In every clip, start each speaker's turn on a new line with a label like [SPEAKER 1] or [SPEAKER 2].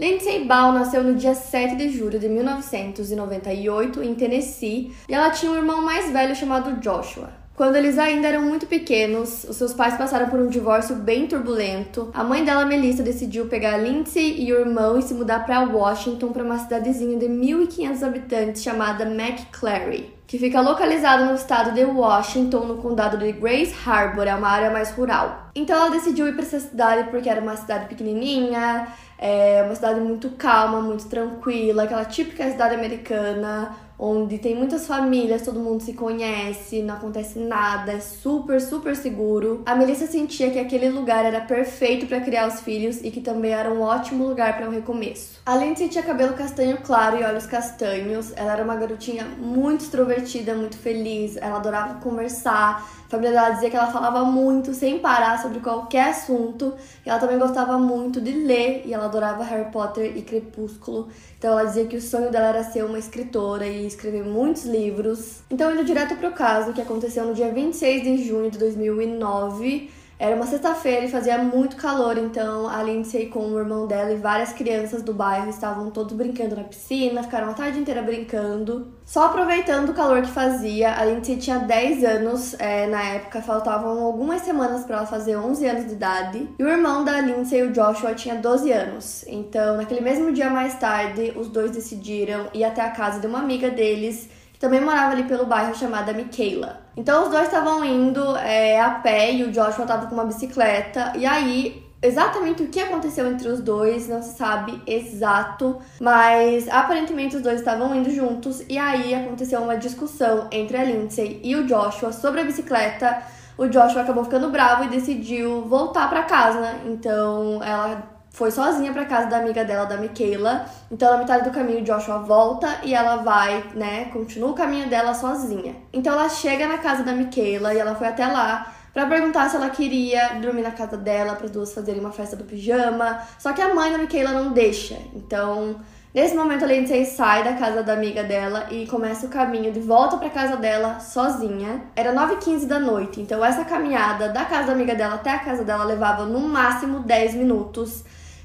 [SPEAKER 1] Lindsay Ball nasceu no dia 7 de julho de 1998 em Tennessee e ela tinha um irmão mais velho chamado Joshua. Quando eles ainda eram muito pequenos, os seus pais passaram por um divórcio bem turbulento. A mãe dela, Melissa, decidiu pegar Lindsay e o irmão e se mudar para Washington, para uma cidadezinha de 1.500 habitantes chamada McClary, que fica localizada no estado de Washington, no condado de Grace Harbor, é uma área mais rural. Então ela decidiu ir para essa cidade porque era uma cidade pequenininha, é uma cidade muito calma, muito tranquila, aquela típica cidade americana, onde tem muitas famílias, todo mundo se conhece, não acontece nada, é super, super seguro. A Melissa sentia que aquele lugar era perfeito para criar os filhos e que também era um ótimo lugar para um recomeço. Além de sentir cabelo castanho claro e olhos castanhos, ela era uma garotinha muito extrovertida, muito feliz, ela adorava conversar. A família dela dizia que ela falava muito, sem parar, sobre qualquer assunto. E ela também gostava muito de ler e ela adorava Harry Potter e Crepúsculo. Então ela dizia que o sonho dela era ser uma escritora e escrever muitos livros. Então, indo direto pro caso, que aconteceu no dia 26 de junho de 2009. Era uma sexta-feira e fazia muito calor, então a Lindsay com o irmão dela e várias crianças do bairro estavam todos brincando na piscina, ficaram a tarde inteira brincando. Só aproveitando o calor que fazia, a Lindsay tinha 10 anos é, na época, faltavam algumas semanas para ela fazer 11 anos de idade. E o irmão da Lindsay, o Joshua, tinha 12 anos. Então, naquele mesmo dia mais tarde, os dois decidiram ir até a casa de uma amiga deles também morava ali pelo bairro chamada Michaela. Então os dois estavam indo é, a pé e o Joshua estava com uma bicicleta. E aí, exatamente o que aconteceu entre os dois não se sabe exato, mas aparentemente os dois estavam indo juntos. E aí aconteceu uma discussão entre a Lindsay e o Joshua sobre a bicicleta. O Joshua acabou ficando bravo e decidiu voltar para casa. Né? Então ela foi sozinha para casa da amiga dela, da Michaela. Então, na metade do caminho, Joshua volta e ela vai, né, continua o caminho dela sozinha. Então, ela chega na casa da Michaela e ela foi até lá para perguntar se ela queria dormir na casa dela, para as duas fazerem uma festa do pijama. Só que a mãe da Michaela não deixa. Então, Nesse momento, a Lindsay sai da casa da amiga dela e começa o caminho de volta para casa dela sozinha. Era 9h15 da noite, então essa caminhada da casa da amiga dela até a casa dela levava no máximo 10 minutos.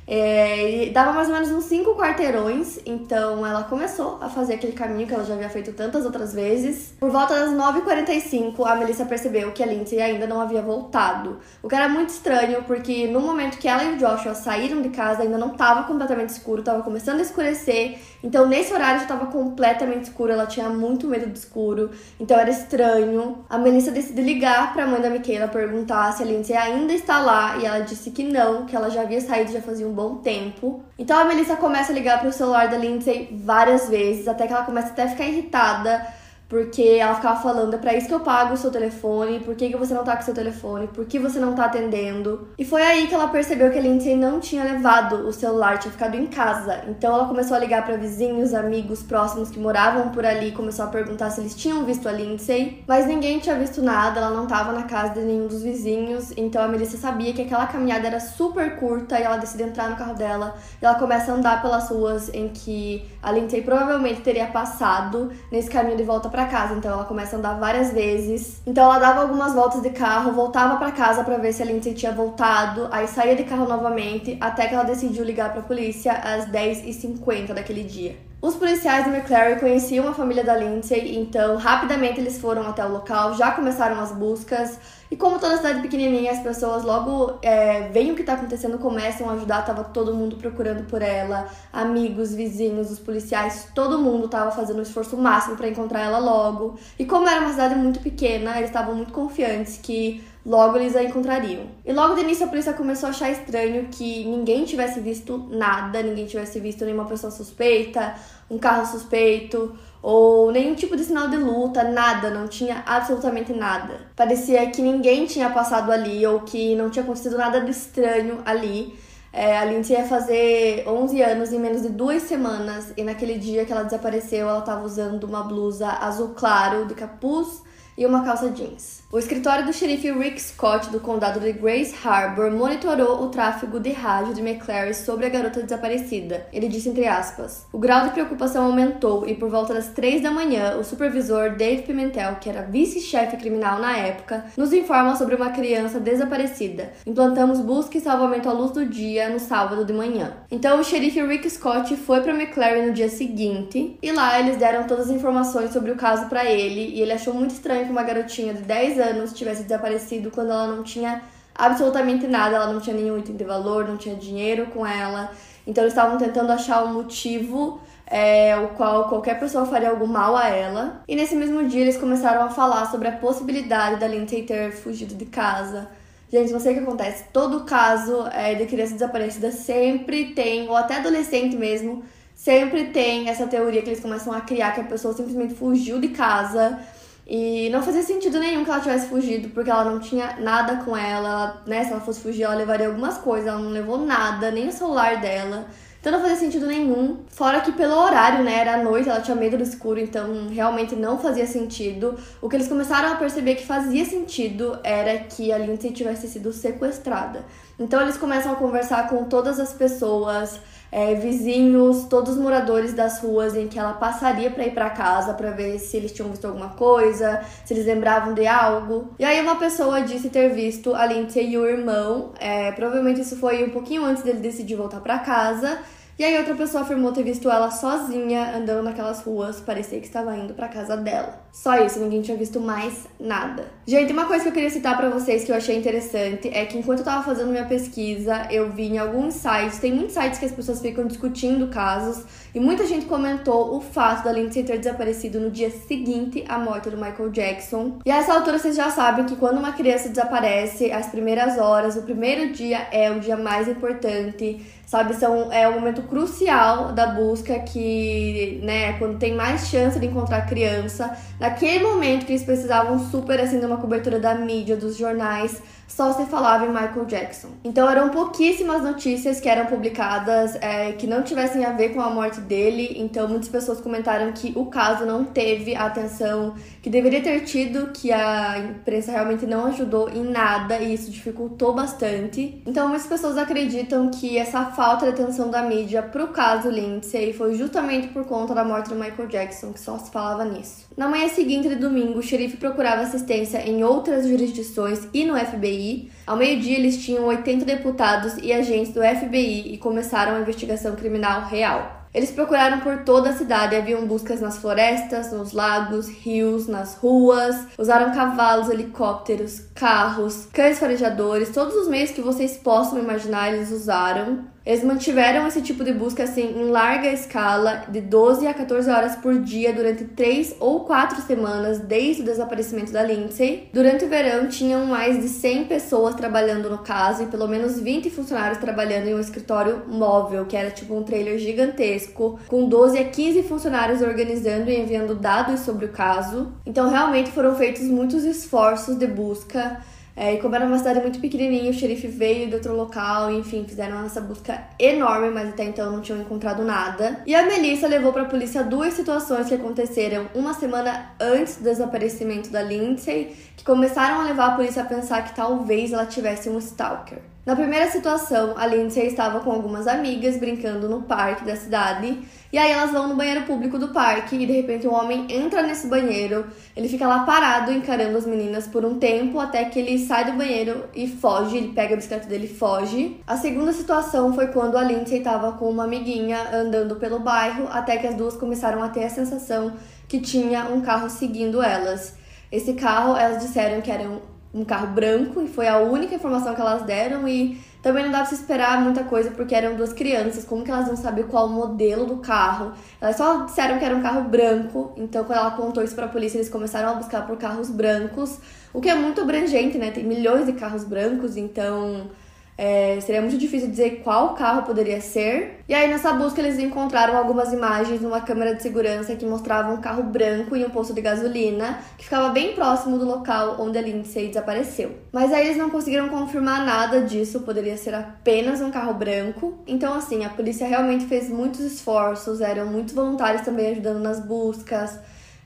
[SPEAKER 1] É, dava mais ou menos uns cinco quarteirões, então ela começou a fazer aquele caminho que ela já havia feito tantas outras vezes. Por volta das 9h45, a Melissa percebeu que a Lindsay ainda não havia voltado. O que era muito estranho, porque no momento que ela e o Joshua saíram de casa, ainda não estava completamente escuro, estava começando a escurecer. Então, nesse horário já estava completamente escuro, ela tinha muito medo do escuro, então era estranho. A Melissa decidiu ligar para a mãe da Michaela perguntar se a Lindsay ainda está lá, e ela disse que não, que ela já havia saído já fazia um bom tempo. Então a Melissa começa a ligar pro celular da Lindsay várias vezes, até que ela começa até a ficar irritada porque ela ficava falando, é pra isso que eu pago o seu telefone, por que, que você não tá com o seu telefone, por que você não tá atendendo. E foi aí que ela percebeu que a Lindsay não tinha levado o celular, tinha ficado em casa. Então ela começou a ligar para vizinhos, amigos próximos que moravam por ali, começou a perguntar se eles tinham visto a Lindsay. Mas ninguém tinha visto nada, ela não tava na casa de nenhum dos vizinhos. Então a Melissa sabia que aquela caminhada era super curta e ela decide entrar no carro dela. E ela começa a andar pelas ruas em que a Lindsay provavelmente teria passado nesse caminho de volta para casa, então ela começa a andar várias vezes. Então ela dava algumas voltas de carro, voltava para casa para ver se a Lindsay tinha voltado, aí saía de carro novamente, até que ela decidiu ligar para a polícia às 10h50 daquele dia. Os policiais do McClary conheciam a família da Lindsay, então rapidamente eles foram até o local, já começaram as buscas. E como toda cidade pequenininha, as pessoas logo é, veem o que está acontecendo, começam a ajudar. Tava todo mundo procurando por ela, amigos, vizinhos, os policiais, todo mundo tava fazendo um esforço máximo para encontrar ela logo. E como era uma cidade muito pequena, eles estavam muito confiantes que logo eles a encontrariam. E logo de início a polícia começou a achar estranho que ninguém tivesse visto nada, ninguém tivesse visto nenhuma pessoa suspeita, um carro suspeito ou nenhum tipo de sinal de luta, nada, não tinha absolutamente nada. Parecia que ninguém tinha passado ali ou que não tinha acontecido nada de estranho ali. É, a Lindsay ia fazer 11 anos em menos de duas semanas e naquele dia que ela desapareceu, ela estava usando uma blusa azul claro de capuz e uma calça jeans. O escritório do xerife Rick Scott do condado de Grace Harbor monitorou o tráfego de rádio de McClary sobre a garota desaparecida. Ele disse entre aspas: "O grau de preocupação aumentou e por volta das três da manhã, o supervisor Dave Pimentel, que era vice-chefe criminal na época, nos informa sobre uma criança desaparecida. Implantamos busca e salvamento à luz do dia no sábado de manhã." Então o xerife Rick Scott foi para McClary no dia seguinte e lá eles deram todas as informações sobre o caso para ele e ele achou muito estranho que uma garotinha de 10 anos tivesse desaparecido quando ela não tinha absolutamente nada, ela não tinha nenhum item de valor, não tinha dinheiro com ela. Então eles estavam tentando achar um motivo é, o qual qualquer pessoa faria algo mal a ela. E nesse mesmo dia eles começaram a falar sobre a possibilidade da Lindsay ter fugido de casa. Gente, não sei o que acontece. Todo caso é, de criança desaparecida sempre tem, ou até adolescente mesmo, sempre tem essa teoria que eles começam a criar que a pessoa simplesmente fugiu de casa e não fazia sentido nenhum que ela tivesse fugido, porque ela não tinha nada com ela, né? Se ela fosse fugir, ela levaria algumas coisas, ela não levou nada, nem o celular dela. Então não fazia sentido nenhum. Fora que pelo horário, né? Era noite, ela tinha medo do escuro, então realmente não fazia sentido. O que eles começaram a perceber que fazia sentido era que a Lindsay tivesse sido sequestrada. Então eles começam a conversar com todas as pessoas é, vizinhos, todos os moradores das ruas em que ela passaria para ir para casa para ver se eles tinham visto alguma coisa, se eles lembravam de algo. E aí uma pessoa disse ter visto a Lindsay e o irmão. É, provavelmente isso foi um pouquinho antes dele decidir voltar para casa. E aí outra pessoa afirmou ter visto ela sozinha andando naquelas ruas, parecia que estava indo para casa dela. Só isso, ninguém tinha visto mais nada. Gente, uma coisa que eu queria citar para vocês que eu achei interessante é que enquanto eu tava fazendo minha pesquisa, eu vi em alguns sites, tem muitos sites que as pessoas ficam discutindo casos, e muita gente comentou o fato da Lindsay ter desaparecido no dia seguinte à morte do Michael Jackson. E a essa altura vocês já sabem que quando uma criança desaparece, as primeiras horas, o primeiro dia é o dia mais importante sabe? São, é o momento crucial da busca que, né, quando tem mais chance de encontrar criança. Naquele momento que eles precisavam super, assim, de uma cobertura da mídia, dos jornais, só se falava em Michael Jackson. Então eram pouquíssimas notícias que eram publicadas é, que não tivessem a ver com a morte dele. Então muitas pessoas comentaram que o caso não teve a atenção que deveria ter tido, que a imprensa realmente não ajudou em nada e isso dificultou bastante. Então muitas pessoas acreditam que essa falta de atenção da mídia pro caso Lindsay foi justamente por conta da morte do Michael Jackson, que só se falava nisso. Na manhã seguinte de domingo, o xerife procurava assistência em outras jurisdições e no FBI FBI. Ao meio-dia, eles tinham 80 deputados e agentes do FBI e começaram a investigação criminal real. Eles procuraram por toda a cidade, haviam buscas nas florestas, nos lagos, rios, nas ruas, usaram cavalos, helicópteros, carros, cães farejadores, todos os meios que vocês possam imaginar eles usaram. Eles mantiveram esse tipo de busca assim em larga escala, de 12 a 14 horas por dia durante 3 ou 4 semanas desde o desaparecimento da Lindsay. Durante o verão, tinham mais de 100 pessoas trabalhando no caso e pelo menos 20 funcionários trabalhando em um escritório móvel, que era tipo um trailer gigantesco, com 12 a 15 funcionários organizando e enviando dados sobre o caso. Então, realmente foram feitos muitos esforços de busca é, e como era uma cidade muito pequenininha, o xerife veio de outro local, enfim, fizeram essa busca enorme, mas até então não tinham encontrado nada. E a Melissa levou para a polícia duas situações que aconteceram uma semana antes do desaparecimento da Lindsay, que começaram a levar a polícia a pensar que talvez ela tivesse um stalker. Na primeira situação, a Lindsay estava com algumas amigas brincando no parque da cidade, e aí elas vão no banheiro público do parque e de repente um homem entra nesse banheiro, ele fica lá parado encarando as meninas por um tempo até que ele sai do banheiro e foge, ele pega a bicicleta dele e foge. A segunda situação foi quando a Lindsay estava com uma amiguinha andando pelo bairro até que as duas começaram a ter a sensação que tinha um carro seguindo elas. Esse carro, elas disseram que era um um carro branco e foi a única informação que elas deram e também não dá pra se esperar muita coisa porque eram duas crianças, como que elas vão saber qual o modelo do carro? Elas só disseram que era um carro branco, então quando ela contou isso pra polícia, eles começaram a buscar por carros brancos, o que é muito abrangente, né? Tem milhões de carros brancos, então É, seria muito difícil dizer qual carro poderia ser. E aí, nessa busca, eles encontraram algumas imagens numa câmera de segurança que mostravam um carro branco e um posto de gasolina que ficava bem próximo do local onde a Lindsay desapareceu. Mas aí eles não conseguiram confirmar nada disso, poderia ser apenas um carro branco. Então, assim, a polícia realmente fez muitos esforços, eram muitos voluntários também ajudando nas buscas.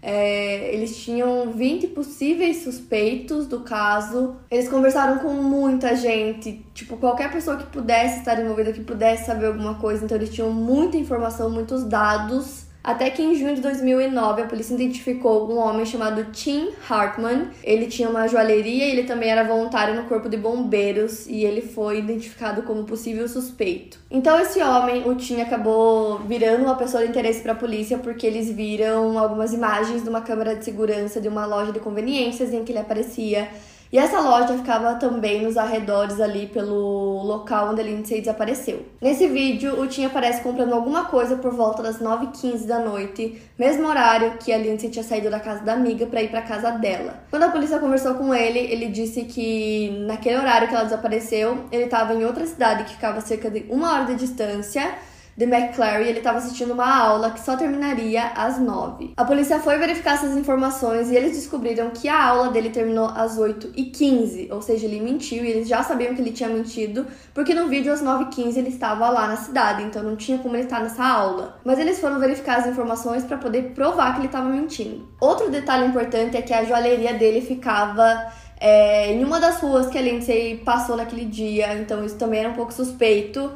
[SPEAKER 1] É, eles tinham 20 possíveis suspeitos do caso. Eles conversaram com muita gente, tipo, qualquer pessoa que pudesse estar envolvida, que pudesse saber alguma coisa. Então, eles tinham muita informação, muitos dados. Até que em junho de 2009 a polícia identificou um homem chamado Tim Hartman. Ele tinha uma joalheria e ele também era voluntário no corpo de bombeiros e ele foi identificado como possível suspeito. Então esse homem, o Tim, acabou virando uma pessoa de interesse para a polícia porque eles viram algumas imagens de uma câmera de segurança de uma loja de conveniências em que ele aparecia e essa loja ficava também nos arredores ali pelo local onde a Lindsay desapareceu. Nesse vídeo, o Tim aparece comprando alguma coisa por volta das 9h15 da noite, mesmo horário que a Lindsay tinha saído da casa da amiga para ir para casa dela. Quando a polícia conversou com ele, ele disse que naquele horário que ela desapareceu, ele estava em outra cidade que ficava a cerca de uma hora de distância de McClary, ele estava assistindo uma aula que só terminaria às 9. A polícia foi verificar essas informações e eles descobriram que a aula dele terminou às 8h15, ou seja, ele mentiu e eles já sabiam que ele tinha mentido, porque no vídeo às 9h15 ele estava lá na cidade, então não tinha como ele estar nessa aula. Mas eles foram verificar as informações para poder provar que ele estava mentindo. Outro detalhe importante é que a joalheria dele ficava é, em uma das ruas que a Lindsay passou naquele dia, então isso também era um pouco suspeito.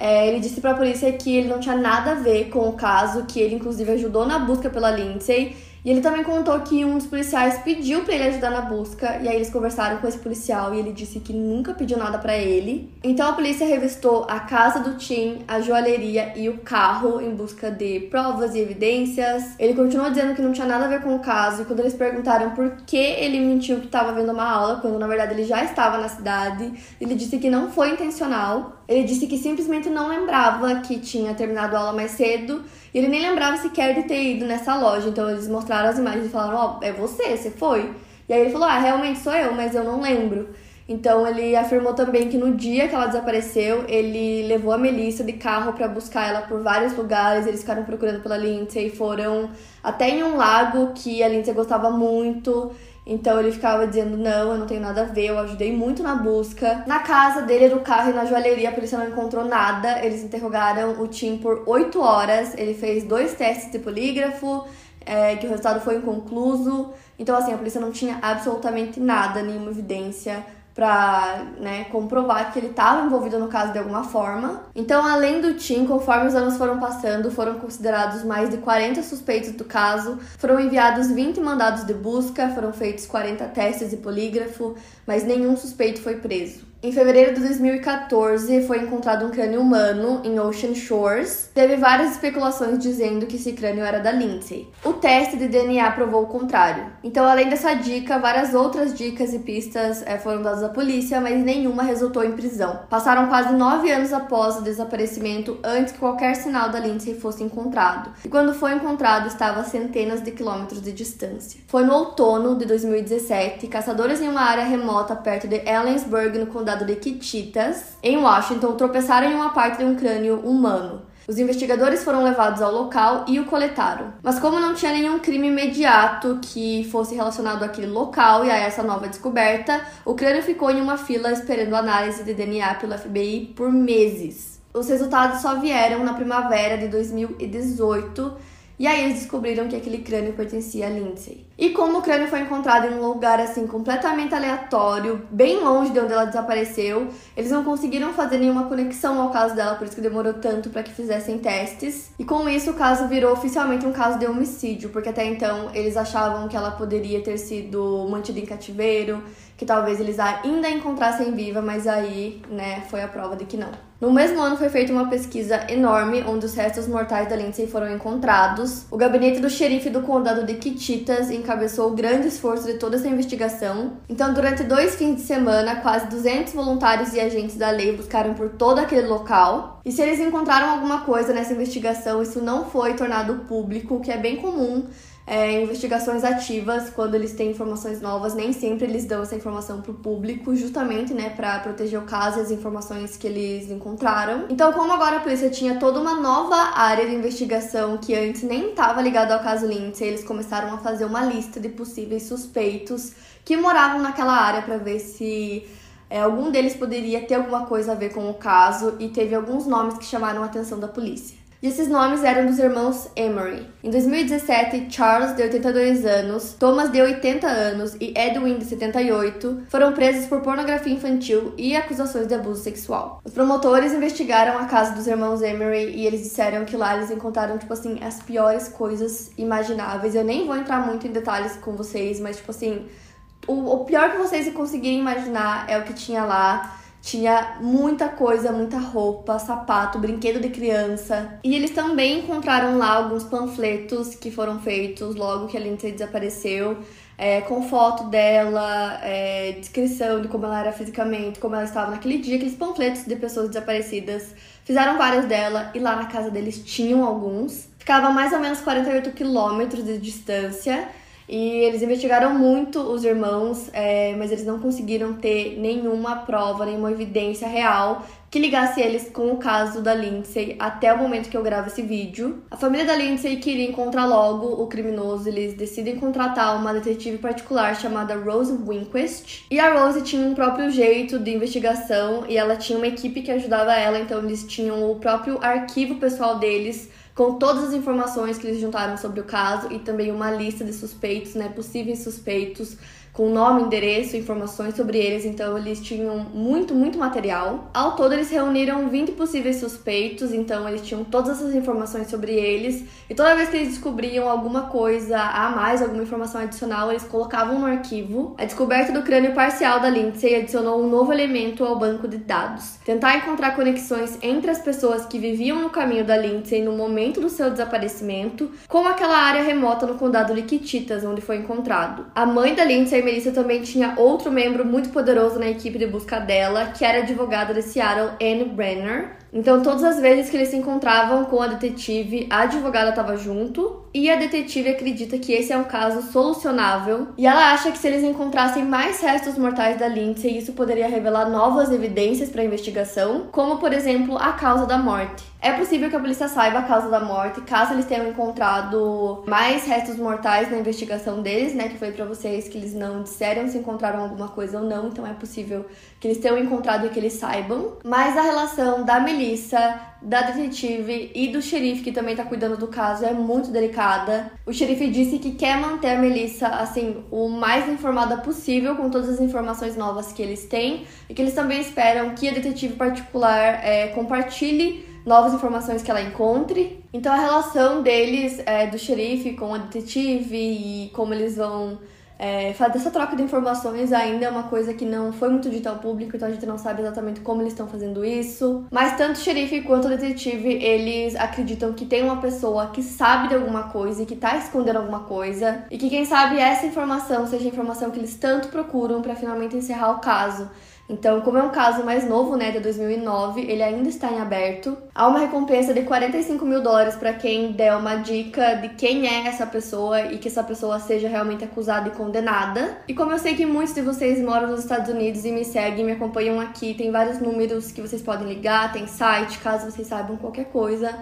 [SPEAKER 1] É, ele disse para a polícia que ele não tinha nada a ver com o caso, que ele inclusive ajudou na busca pela Lindsay e ele também contou que um dos policiais pediu para ele ajudar na busca, e aí eles conversaram com esse policial e ele disse que nunca pediu nada para ele. Então a polícia revistou a casa do Tim, a joalheria e o carro em busca de provas e evidências. Ele continuou dizendo que não tinha nada a ver com o caso, e quando eles perguntaram por que ele mentiu que estava vendo uma aula, quando na verdade ele já estava na cidade, ele disse que não foi intencional. Ele disse que simplesmente não lembrava que tinha terminado a aula mais cedo e ele nem lembrava sequer de ter ido nessa loja. Então eles mostraram as imagens e falaram: Ó, oh, é você, você foi. E aí ele falou: Ah, realmente sou eu, mas eu não lembro. Então ele afirmou também que no dia que ela desapareceu, ele levou a Melissa de carro para buscar ela por vários lugares. Eles ficaram procurando pela Lindsay e foram até em um lago que a Lindsay gostava muito. Então ele ficava dizendo: Não, eu não tenho nada a ver, eu ajudei muito na busca. Na casa dele, no carro e na joalheria, a polícia não encontrou nada. Eles interrogaram o Tim por oito horas. Ele fez dois testes de polígrafo, é, que o resultado foi inconcluso. Então, assim, a polícia não tinha absolutamente nada, nenhuma evidência para né, comprovar que ele estava envolvido no caso de alguma forma. Então, além do Tim, conforme os anos foram passando, foram considerados mais de 40 suspeitos do caso, foram enviados 20 mandados de busca, foram feitos 40 testes de polígrafo, mas nenhum suspeito foi preso. Em fevereiro de 2014, foi encontrado um crânio humano em Ocean Shores. Teve várias especulações dizendo que esse crânio era da Lindsay. O teste de DNA provou o contrário. Então, além dessa dica, várias outras dicas e pistas é, foram dadas à polícia, mas nenhuma resultou em prisão. Passaram quase nove anos após o desaparecimento, antes que qualquer sinal da Lindsay fosse encontrado. E quando foi encontrado, estava a centenas de quilômetros de distância. Foi no outono de 2017, caçadores em uma área remota perto de Ellensburg, no condado condado de Kittitas, em Washington, tropeçaram em uma parte de um crânio humano. Os investigadores foram levados ao local e o coletaram. Mas como não tinha nenhum crime imediato que fosse relacionado àquele local e a essa nova descoberta, o crânio ficou em uma fila esperando análise de DNA pelo FBI por meses. Os resultados só vieram na primavera de 2018 e aí eles descobriram que aquele crânio pertencia a Lindsay. E como o crânio foi encontrado em um lugar assim completamente aleatório, bem longe de onde ela desapareceu, eles não conseguiram fazer nenhuma conexão ao caso dela, por isso que demorou tanto para que fizessem testes. E com isso o caso virou oficialmente um caso de homicídio, porque até então eles achavam que ela poderia ter sido mantida em cativeiro, que talvez eles ainda encontrassem viva, mas aí, né, foi a prova de que não. No mesmo ano foi feita uma pesquisa enorme onde os restos mortais da Lindsay foram encontrados. O gabinete do xerife do condado de Kittitas encabeçou o grande esforço de toda essa investigação. Então, durante dois fins de semana, quase 200 voluntários e agentes da lei buscaram por todo aquele local. E se eles encontraram alguma coisa nessa investigação, isso não foi tornado público, o que é bem comum é, investigações ativas, quando eles têm informações novas, nem sempre eles dão essa informação para o público, justamente, né, para proteger o caso e as informações que eles encontraram. Então, como agora a polícia tinha toda uma nova área de investigação que antes nem estava ligada ao caso Lindsay, eles começaram a fazer uma lista de possíveis suspeitos que moravam naquela área para ver se é, algum deles poderia ter alguma coisa a ver com o caso e teve alguns nomes que chamaram a atenção da polícia. E esses nomes eram dos irmãos Emery. Em 2017, Charles, de 82 anos, Thomas, de 80 anos e Edwin, de 78, foram presos por pornografia infantil e acusações de abuso sexual. Os promotores investigaram a casa dos irmãos Emery e eles disseram que lá eles encontraram, tipo assim, as piores coisas imagináveis. Eu nem vou entrar muito em detalhes com vocês, mas, tipo assim, o, pior que vocês conseguirem imaginar é o que tinha lá. Tinha muita coisa, muita roupa, sapato, brinquedo de criança. E eles também encontraram lá alguns panfletos que foram feitos logo que a Lindsay desapareceu, é, com foto dela, é, descrição de como ela era fisicamente, como ela estava naquele dia, aqueles panfletos de pessoas desaparecidas. Fizeram várias dela e lá na casa deles tinham alguns. Ficava a mais ou menos 48 quilômetros de distância. E eles investigaram muito os irmãos, é, mas eles não conseguiram ter nenhuma prova, nenhuma evidência real que ligasse eles com o caso da Lindsay até o momento que eu gravo esse vídeo. A família da Lindsay queria encontrar logo o criminoso, eles decidem contratar uma detetive particular chamada Rose Winquist. E a Rose tinha um próprio jeito de investigação e ela tinha uma equipe que ajudava ela, então eles tinham o próprio arquivo pessoal deles com todas as informações que eles juntaram sobre o caso e também uma lista de suspeitos, né, possíveis suspeitos com nome, endereço, informações sobre eles, então eles tinham muito, muito material. Ao todo, eles reuniram 20 possíveis suspeitos, então eles tinham todas essas informações sobre eles, e toda vez que eles descobriam alguma coisa a mais, alguma informação adicional, eles colocavam no arquivo. A descoberta do crânio parcial da Lindsay adicionou um novo elemento ao banco de dados. Tentar encontrar conexões entre as pessoas que viviam no caminho da Lindsay no momento do seu desaparecimento, com aquela área remota no condado de Liquiditas, onde foi encontrado. A mãe da Lindsay Melissa também tinha outro membro muito poderoso na equipe de busca dela, que era advogada de Seattle, Anne Brenner. Então, todas as vezes que eles se encontravam com a detetive, a advogada estava junto e a detetive acredita que esse é um caso solucionável. E ela acha que se eles encontrassem mais restos mortais da Lindsay, isso poderia revelar novas evidências para a investigação, como por exemplo a causa da morte. É possível que a polícia saiba a causa da morte, caso eles tenham encontrado mais restos mortais na investigação deles, né? Que foi para vocês que eles não disseram se encontraram alguma coisa ou não, então é possível que eles tenham encontrado e que eles saibam. Mas a relação da Melissa, da detetive e do xerife que também tá cuidando do caso é muito delicada. O xerife disse que quer manter a Melissa assim o mais informada possível com todas as informações novas que eles têm e que eles também esperam que a detetive particular é, compartilhe novas informações que ela encontre. Então a relação deles, é, do xerife com a detetive e como eles vão é, dessa troca de informações ainda é uma coisa que não foi muito dita ao público, então a gente não sabe exatamente como eles estão fazendo isso. Mas tanto o xerife quanto o detetive, eles acreditam que tem uma pessoa que sabe de alguma coisa e que tá escondendo alguma coisa, e que quem sabe essa informação seja a informação que eles tanto procuram para finalmente encerrar o caso. Então, como é um caso mais novo, né, de 2009, ele ainda está em aberto. Há uma recompensa de 45 mil dólares para quem der uma dica de quem é essa pessoa e que essa pessoa seja realmente acusada e condenada. E como eu sei que muitos de vocês moram nos Estados Unidos e me seguem, me acompanham aqui, tem vários números que vocês podem ligar, tem site, caso vocês saibam qualquer coisa,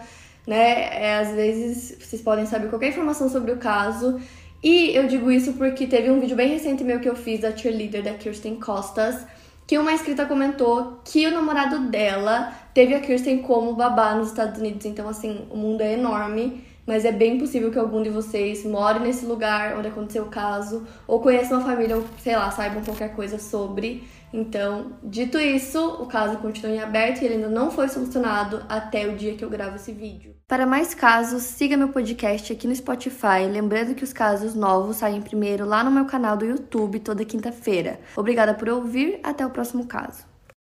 [SPEAKER 1] né? É, às vezes vocês podem saber qualquer informação sobre o caso. E eu digo isso porque teve um vídeo bem recente meu que eu fiz da cheerleader da Kirsten Costas que uma inscrita comentou que o namorado dela teve a Kirsten como babá nos Estados Unidos. Então, assim, o mundo é enorme, mas é bem possível que algum de vocês more nesse lugar onde aconteceu o caso, ou conheça uma família, ou sei lá, saibam qualquer coisa sobre. Então, dito isso, o caso continua em aberto e ele ainda não foi solucionado até o dia que eu gravo esse vídeo. Para mais casos, siga meu podcast aqui no Spotify, lembrando que os casos novos saem primeiro lá no meu canal do YouTube toda quinta-feira. Obrigada por ouvir, até o próximo caso.